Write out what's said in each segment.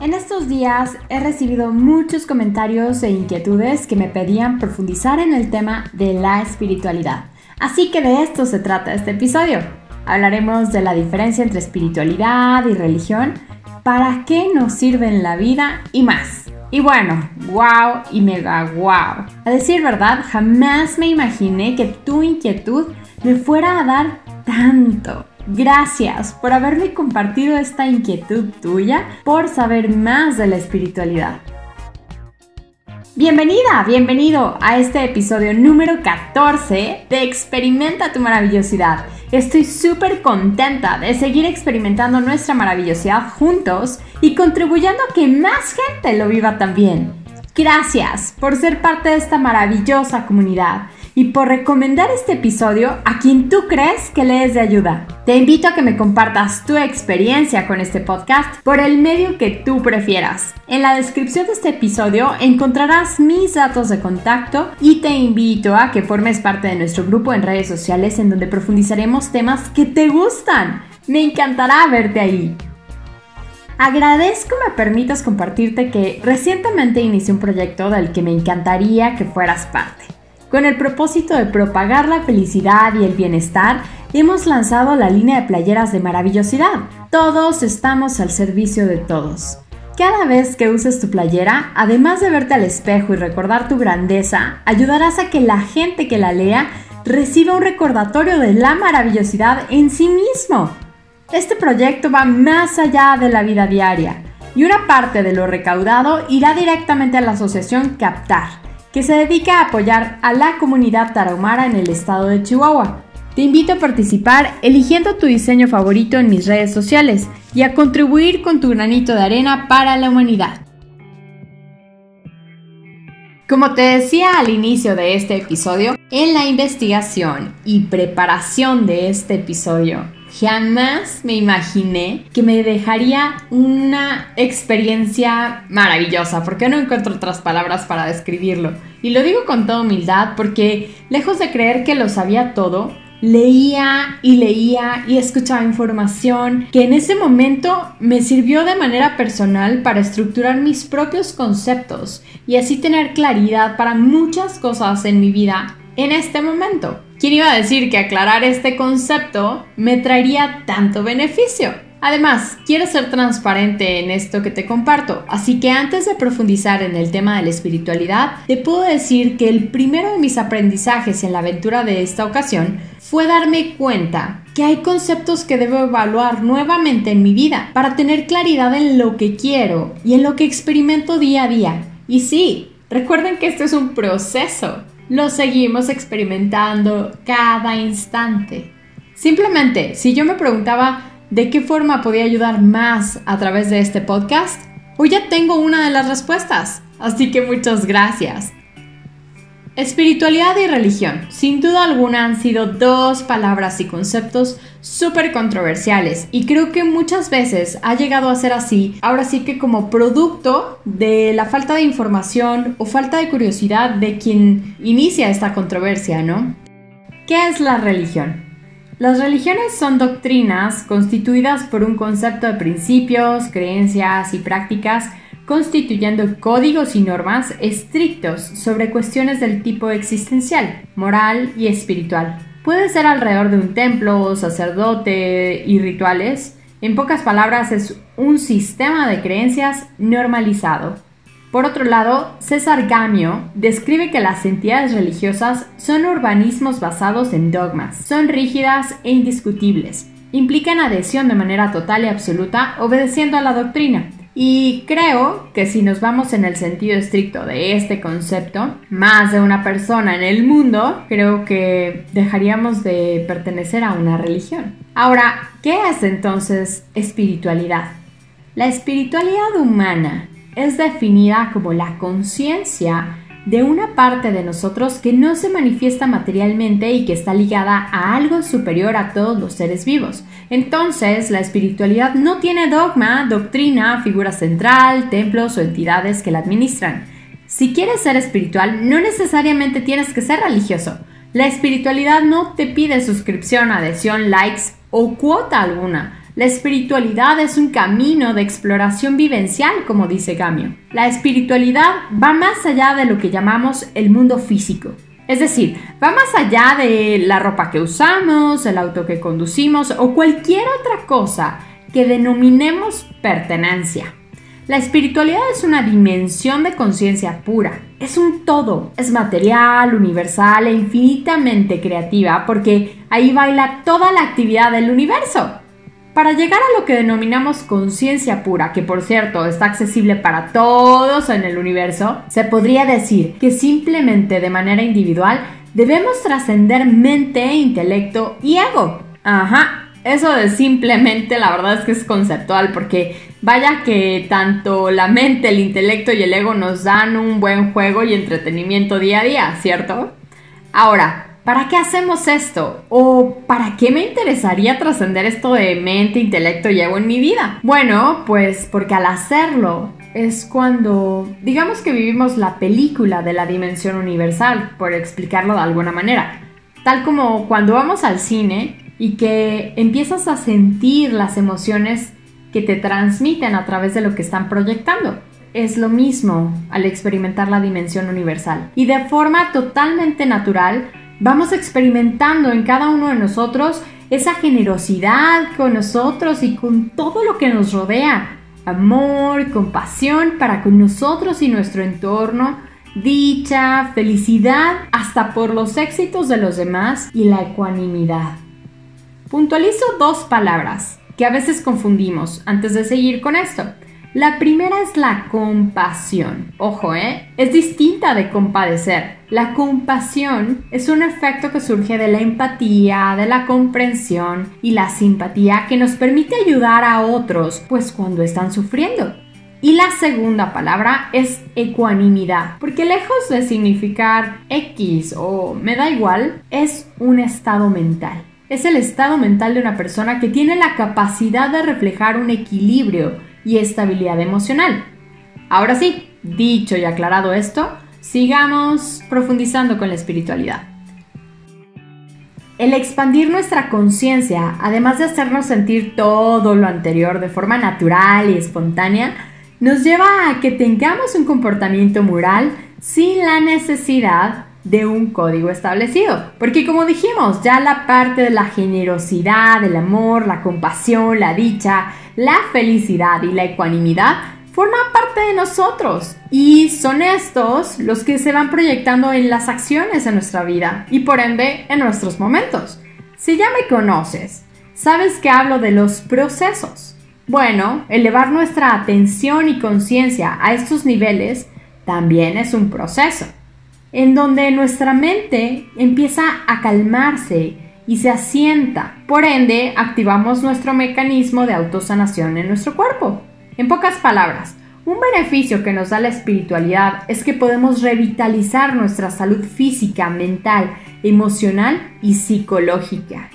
En estos días he recibido muchos comentarios e inquietudes que me pedían profundizar en el tema de la espiritualidad. Así que de esto se trata este episodio. Hablaremos de la diferencia entre espiritualidad y religión, para qué nos sirve en la vida y más. Y bueno, wow y mega wow. A decir verdad, jamás me imaginé que tu inquietud me fuera a dar tanto. Gracias por haberme compartido esta inquietud tuya por saber más de la espiritualidad. Bienvenida, bienvenido a este episodio número 14 de Experimenta tu maravillosidad. Estoy súper contenta de seguir experimentando nuestra maravillosidad juntos y contribuyendo a que más gente lo viva también. Gracias por ser parte de esta maravillosa comunidad y por recomendar este episodio a quien tú crees que le es de ayuda. Te invito a que me compartas tu experiencia con este podcast por el medio que tú prefieras. En la descripción de este episodio encontrarás mis datos de contacto y te invito a que formes parte de nuestro grupo en redes sociales en donde profundizaremos temas que te gustan. Me encantará verte ahí. Agradezco me permitas compartirte que recientemente inicié un proyecto del que me encantaría que fueras parte. Con el propósito de propagar la felicidad y el bienestar, hemos lanzado la línea de playeras de maravillosidad. Todos estamos al servicio de todos. Cada vez que uses tu playera, además de verte al espejo y recordar tu grandeza, ayudarás a que la gente que la lea reciba un recordatorio de la maravillosidad en sí mismo. Este proyecto va más allá de la vida diaria y una parte de lo recaudado irá directamente a la asociación Captar que se dedica a apoyar a la comunidad tarahumara en el estado de Chihuahua. Te invito a participar eligiendo tu diseño favorito en mis redes sociales y a contribuir con tu granito de arena para la humanidad. Como te decía al inicio de este episodio, en la investigación y preparación de este episodio Jamás me imaginé que me dejaría una experiencia maravillosa, porque no encuentro otras palabras para describirlo. Y lo digo con toda humildad porque, lejos de creer que lo sabía todo, leía y leía y escuchaba información que en ese momento me sirvió de manera personal para estructurar mis propios conceptos y así tener claridad para muchas cosas en mi vida en este momento. ¿Quién iba a decir que aclarar este concepto me traería tanto beneficio? Además, quiero ser transparente en esto que te comparto, así que antes de profundizar en el tema de la espiritualidad, te puedo decir que el primero de mis aprendizajes en la aventura de esta ocasión fue darme cuenta que hay conceptos que debo evaluar nuevamente en mi vida para tener claridad en lo que quiero y en lo que experimento día a día. Y sí, recuerden que esto es un proceso lo seguimos experimentando cada instante. Simplemente, si yo me preguntaba de qué forma podía ayudar más a través de este podcast, hoy ya tengo una de las respuestas. Así que muchas gracias. Espiritualidad y religión, sin duda alguna, han sido dos palabras y conceptos súper controversiales y creo que muchas veces ha llegado a ser así, ahora sí que como producto de la falta de información o falta de curiosidad de quien inicia esta controversia, ¿no? ¿Qué es la religión? Las religiones son doctrinas constituidas por un concepto de principios, creencias y prácticas constituyendo códigos y normas estrictos sobre cuestiones del tipo existencial, moral y espiritual. Puede ser alrededor de un templo, sacerdote y rituales. En pocas palabras, es un sistema de creencias normalizado. Por otro lado, César Gamio describe que las entidades religiosas son urbanismos basados en dogmas, son rígidas e indiscutibles, implican adhesión de manera total y absoluta obedeciendo a la doctrina, y creo que si nos vamos en el sentido estricto de este concepto, más de una persona en el mundo, creo que dejaríamos de pertenecer a una religión. Ahora, ¿qué es entonces espiritualidad? La espiritualidad humana es definida como la conciencia de una parte de nosotros que no se manifiesta materialmente y que está ligada a algo superior a todos los seres vivos. Entonces, la espiritualidad no tiene dogma, doctrina, figura central, templos o entidades que la administran. Si quieres ser espiritual, no necesariamente tienes que ser religioso. La espiritualidad no te pide suscripción, adhesión, likes o cuota alguna. La espiritualidad es un camino de exploración vivencial, como dice Gamio. La espiritualidad va más allá de lo que llamamos el mundo físico. Es decir, va más allá de la ropa que usamos, el auto que conducimos o cualquier otra cosa que denominemos pertenencia. La espiritualidad es una dimensión de conciencia pura. Es un todo. Es material, universal e infinitamente creativa porque ahí baila toda la actividad del universo. Para llegar a lo que denominamos conciencia pura, que por cierto está accesible para todos en el universo, se podría decir que simplemente de manera individual debemos trascender mente, intelecto y ego. Ajá, eso de simplemente la verdad es que es conceptual porque vaya que tanto la mente, el intelecto y el ego nos dan un buen juego y entretenimiento día a día, ¿cierto? Ahora, ¿para qué hacemos esto? ¿O para qué me interesaría trascender esto de mente, intelecto y ego en mi vida? Bueno, pues porque al hacerlo es cuando, digamos que vivimos la película de la dimensión universal, por explicarlo de alguna manera. Tal como cuando vamos al cine y que empiezas a sentir las emociones que te transmiten a través de lo que están proyectando. Es lo mismo al experimentar la dimensión universal. Y de forma totalmente natural, vamos experimentando en cada uno de nosotros esa generosidad con nosotros y con todo lo que nos rodea. Amor, compasión para con nosotros y nuestro entorno, dicha, felicidad, hasta por los éxitos de los demás y la ecuanimidad. Puntualizo dos palabras que a veces confundimos antes de seguir con esto. La primera es la compasión. Ojo, ¿eh? Es distinta de compadecer. La compasión es un efecto que surge de la empatía, de la comprensión y la simpatía que nos permite ayudar a otros, pues cuando están sufriendo. Y la segunda palabra es ecuanimidad, porque lejos de significar X o me da igual, es un estado mental es el estado mental de una persona que tiene la capacidad de reflejar un equilibrio y estabilidad emocional. Ahora sí, dicho y aclarado esto, sigamos profundizando con la espiritualidad. El expandir nuestra conciencia, además de hacernos sentir todo lo anterior de forma natural y espontánea, nos lleva a que tengamos un comportamiento moral sin la necesidad de un código establecido. Porque como dijimos, ya la parte de la generosidad, el amor, la compasión, la dicha, la felicidad y la ecuanimidad forman parte de nosotros y son estos los que se van proyectando en las acciones de nuestra vida y por ende en nuestros momentos. Si ya me conoces, sabes que hablo de los procesos. Bueno, elevar nuestra atención y conciencia a estos niveles también es un proceso en donde nuestra mente empieza a calmarse y se asienta. Por ende, activamos nuestro mecanismo de autosanación en nuestro cuerpo. En pocas palabras, un beneficio que nos da la espiritualidad es que podemos revitalizar nuestra salud física, mental, emocional y psicológica.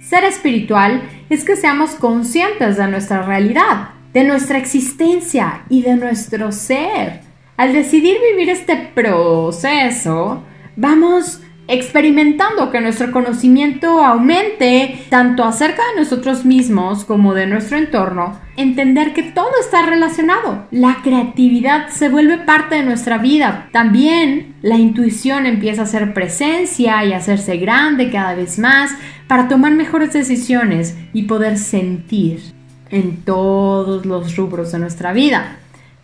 Ser espiritual es que seamos conscientes de nuestra realidad, de nuestra existencia y de nuestro ser al decidir vivir este proceso, vamos experimentando que nuestro conocimiento aumente tanto acerca de nosotros mismos como de nuestro entorno, entender que todo está relacionado. La creatividad se vuelve parte de nuestra vida. También la intuición empieza a ser presencia y a hacerse grande cada vez más para tomar mejores decisiones y poder sentir en todos los rubros de nuestra vida.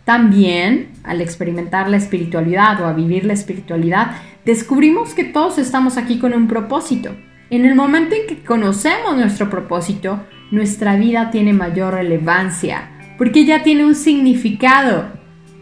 También, al experimentar la espiritualidad o a vivir la espiritualidad, descubrimos que todos estamos aquí con un propósito. En el momento en que conocemos nuestro propósito, nuestra vida tiene mayor relevancia, porque ya tiene un significado.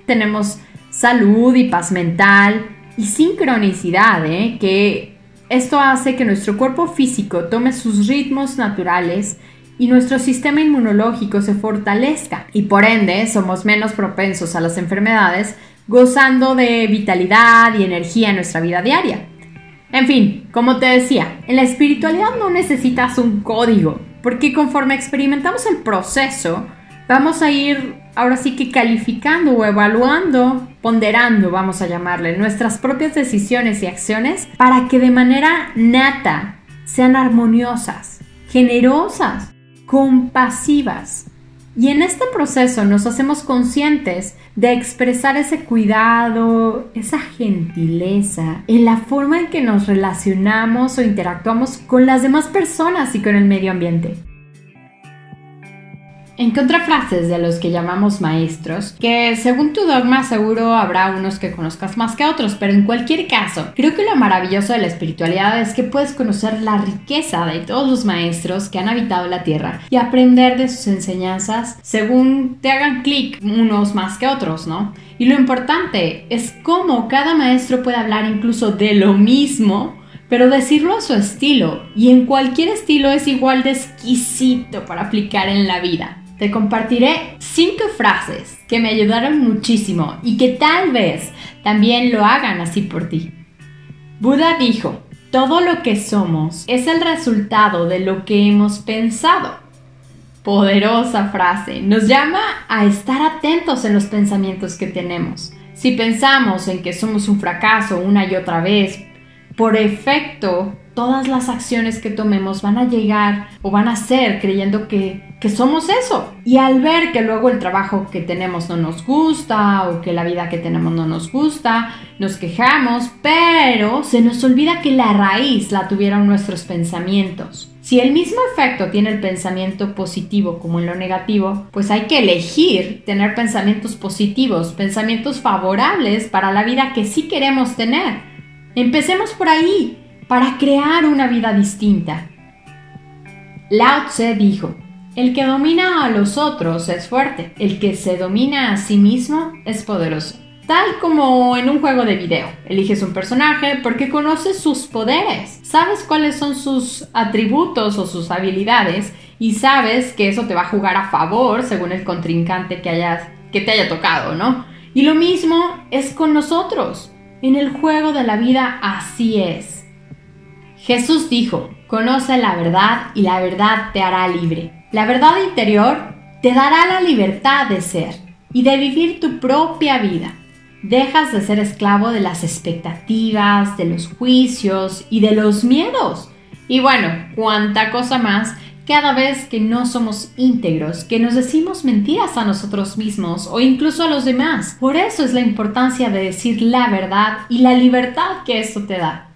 Tenemos salud y paz mental y sincronicidad, ¿eh? que esto hace que nuestro cuerpo físico tome sus ritmos naturales y nuestro sistema inmunológico se fortalezca y por ende somos menos propensos a las enfermedades, gozando de vitalidad y energía en nuestra vida diaria. En fin, como te decía, en la espiritualidad no necesitas un código, porque conforme experimentamos el proceso, vamos a ir ahora sí que calificando o evaluando, ponderando, vamos a llamarle, nuestras propias decisiones y acciones para que de manera nata sean armoniosas generosas, compasivas. Y en este proceso nos hacemos conscientes de expresar ese cuidado, esa gentileza, en la forma en que nos relacionamos o interactuamos con las demás personas y con el medio ambiente. Encontré frases de los que llamamos maestros, que según tu dogma seguro habrá unos que conozcas más que otros, pero en cualquier caso, creo que lo maravilloso de la espiritualidad es que puedes conocer la riqueza de todos los maestros que han habitado la Tierra y aprender de sus enseñanzas según te hagan clic unos más que otros, ¿no? Y lo importante es cómo cada maestro puede hablar incluso de lo mismo pero decirlo a su estilo y en cualquier estilo es igual de exquisito para aplicar en la vida te compartiré cinco frases que me ayudaron muchísimo y que tal vez también lo hagan así por ti. Buda dijo, todo lo que somos es el resultado de lo que hemos pensado. Poderosa frase, nos llama a estar atentos en los pensamientos que tenemos. Si pensamos en que somos un fracaso una y otra vez, por efecto, todas las acciones que tomemos van a llegar o van a ser creyendo que, que, somos eso. Y al ver que luego el trabajo que tenemos no nos gusta o que la vida que tenemos no nos gusta, nos quejamos, pero se nos olvida que la raíz la tuvieron nuestros pensamientos. Si el mismo efecto tiene el pensamiento positivo como en lo negativo, pues hay que elegir tener pensamientos positivos, pensamientos favorables para la vida que sí queremos tener. Empecemos por ahí, para crear una vida distinta. Lao Tse dijo, el que domina a los otros es fuerte, el que se domina a sí mismo es poderoso. Tal como en un juego de video, eliges un personaje porque conoces sus poderes, sabes cuáles son sus atributos o sus habilidades y sabes que eso te va a jugar a favor según el contrincante que, hayas, que te haya tocado, ¿no? Y lo mismo es con nosotros. En el juego de la vida así es. Jesús dijo, conoce la verdad y la verdad te hará libre. La verdad interior te dará la libertad de ser y de vivir tu propia vida. Dejas de ser esclavo de las expectativas, de los juicios y de los miedos. Y bueno, cuánta cosa más cada vez que no somos íntegros, que nos decimos mentiras a nosotros mismos o incluso a los demás. Por eso es la importancia de decir la verdad y la libertad que esto te da.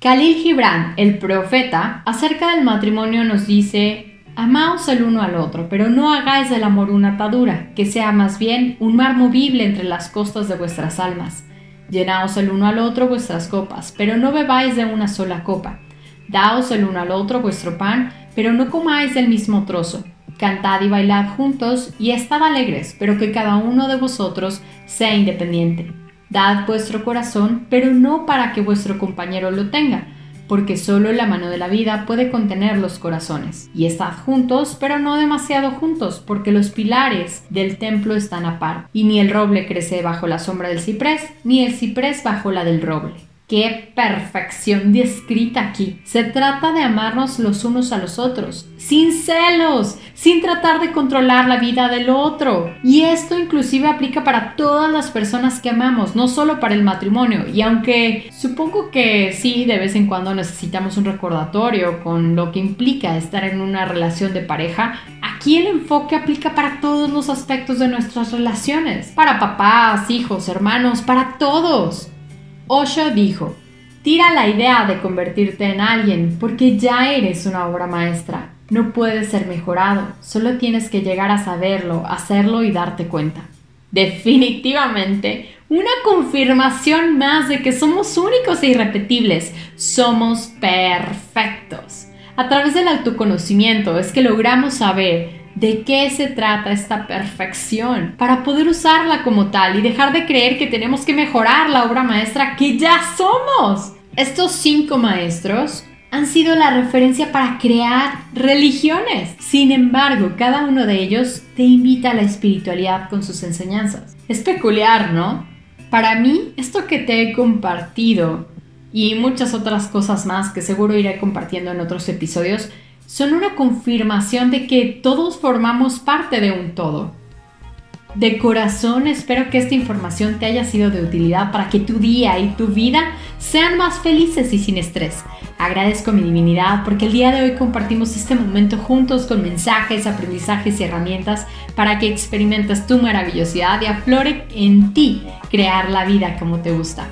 Khalil Gibran, el profeta, acerca del matrimonio nos dice, Amaos el uno al otro, pero no hagáis del amor una atadura, que sea más bien un mar movible entre las costas de vuestras almas. Llenaos el uno al otro vuestras copas, pero no bebáis de una sola copa. Daos el uno al otro vuestro pan, pero no comáis del mismo trozo. Cantad y bailad juntos y estad alegres, pero que cada uno de vosotros sea independiente. Dad vuestro corazón, pero no para que vuestro compañero lo tenga, porque solo la mano de la vida puede contener los corazones. Y estad juntos, pero no demasiado juntos, porque los pilares del templo están a par, y ni el roble crece bajo la sombra del ciprés, ni el ciprés bajo la del roble. Qué perfección descrita aquí. Se trata de amarnos los unos a los otros, sin celos, sin tratar de controlar la vida del otro. Y esto inclusive aplica para todas las personas que amamos, no solo para el matrimonio. Y aunque supongo que sí, de vez en cuando necesitamos un recordatorio con lo que implica estar en una relación de pareja, aquí el enfoque aplica para todos los aspectos de nuestras relaciones. Para papás, hijos, hermanos, para todos. Osho dijo, tira la idea de convertirte en alguien porque ya eres una obra maestra. No puedes ser mejorado, solo tienes que llegar a saberlo, hacerlo y darte cuenta. Definitivamente, una confirmación más de que somos únicos e irrepetibles, somos perfectos. A través del autoconocimiento es que logramos saber de qué se trata esta perfección para poder usarla como tal y dejar de creer que tenemos que mejorar la obra maestra que ya somos. Estos cinco maestros han sido la referencia para crear religiones. Sin embargo, cada uno de ellos te invita a la espiritualidad con sus enseñanzas. Es peculiar, ¿no? Para mí, esto que te he compartido y muchas otras cosas más que seguro iré compartiendo en otros episodios, son una confirmación de que todos formamos parte de un todo. De corazón espero que esta información te haya sido de utilidad para que tu día y tu vida sean más felices y sin estrés. Agradezco mi divinidad porque el día de hoy compartimos este momento juntos con mensajes, aprendizajes y herramientas para que experimentes tu maravillosidad y aflore en ti crear la vida como te gusta.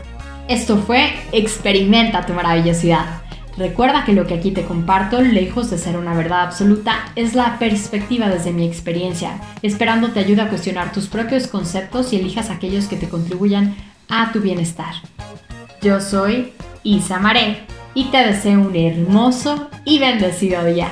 Esto fue Experimenta tu maravillosidad. Recuerda que lo que aquí te comparto, lejos de ser una verdad absoluta, es la perspectiva desde mi experiencia, esperando te ayude a cuestionar tus propios conceptos y elijas aquellos que te contribuyan a tu bienestar. Yo soy Isa Maré y te deseo un hermoso y bendecido día.